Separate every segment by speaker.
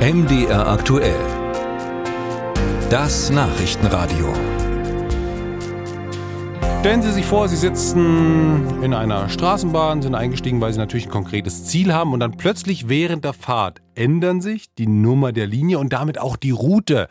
Speaker 1: MDR aktuell. Das Nachrichtenradio.
Speaker 2: Stellen Sie sich vor, Sie sitzen in einer Straßenbahn, sind eingestiegen, weil Sie natürlich ein konkretes Ziel haben und dann plötzlich während der Fahrt ändern sich die Nummer der Linie und damit auch die Route.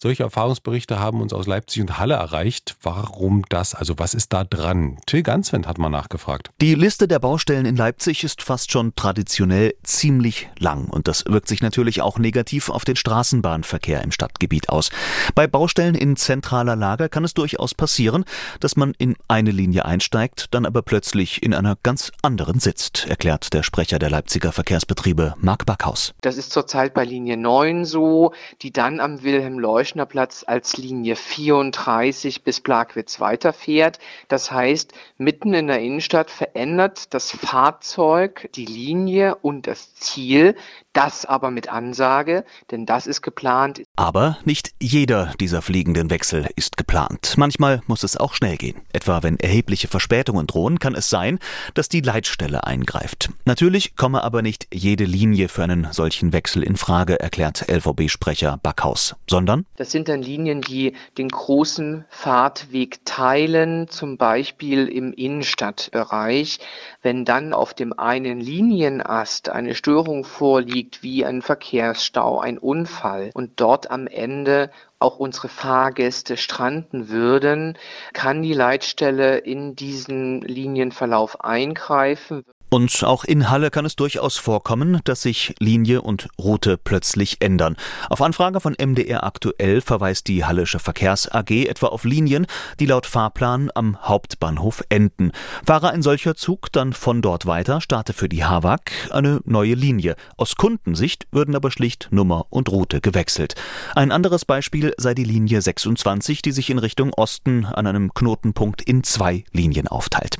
Speaker 2: Solche Erfahrungsberichte haben uns aus Leipzig und Halle erreicht. Warum das? Also was ist da dran? Till Ganswend hat mal nachgefragt.
Speaker 3: Die Liste der Baustellen in Leipzig ist fast schon traditionell ziemlich lang und das wirkt sich natürlich auch negativ auf den Straßenbahnverkehr im Stadtgebiet aus. Bei Baustellen in zentraler Lage kann es durchaus passieren, dass man in eine Linie einsteigt, dann aber plötzlich in einer ganz anderen sitzt, erklärt der Sprecher der Leipziger Verkehrsbetriebe Marc Backhaus.
Speaker 4: Das ist zurzeit bei Linie 9 so, die dann am Wilhelm Leuch Leuschnerplatz als Linie 34 bis Plagwitz weiterfährt. Das heißt, mitten in der Innenstadt verändert das Fahrzeug die Linie und das Ziel, das aber mit Ansage, denn das ist geplant.
Speaker 3: Aber nicht jeder dieser fliegenden Wechsel ist geplant. Manchmal muss es auch schnell gehen. Etwa wenn erhebliche Verspätungen drohen, kann es sein, dass die Leitstelle eingreift. Natürlich komme aber nicht jede Linie für einen solchen Wechsel in Frage, erklärt LVB-Sprecher Backhaus, sondern
Speaker 4: das sind dann Linien, die den großen Fahrtweg teilen, zum Beispiel im Innenstadtbereich. Wenn dann auf dem einen Linienast eine Störung vorliegt, liegt wie ein Verkehrsstau, ein Unfall und dort am Ende auch unsere Fahrgäste stranden würden, kann die Leitstelle in diesen Linienverlauf eingreifen.
Speaker 3: Und auch in Halle kann es durchaus vorkommen, dass sich Linie und Route plötzlich ändern. Auf Anfrage von MDR aktuell verweist die Hallische Verkehrs AG etwa auf Linien, die laut Fahrplan am Hauptbahnhof enden. Fahre ein solcher Zug dann von dort weiter, starte für die HAWAG eine neue Linie. Aus Kundensicht würden aber schlicht Nummer und Route gewechselt. Ein anderes Beispiel sei die Linie 26, die sich in Richtung Osten an einem Knotenpunkt in zwei Linien aufteilt.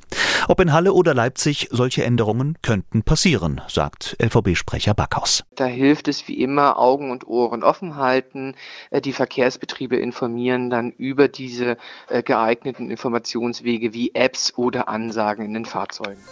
Speaker 3: Ob in Halle oder Leipzig solche Änderungen könnten passieren, sagt LVB-Sprecher Backhaus.
Speaker 4: Da hilft es wie immer Augen und Ohren offen halten. Äh, die Verkehrsbetriebe informieren dann über diese äh, geeigneten Informationswege wie Apps oder Ansagen in den Fahrzeugen.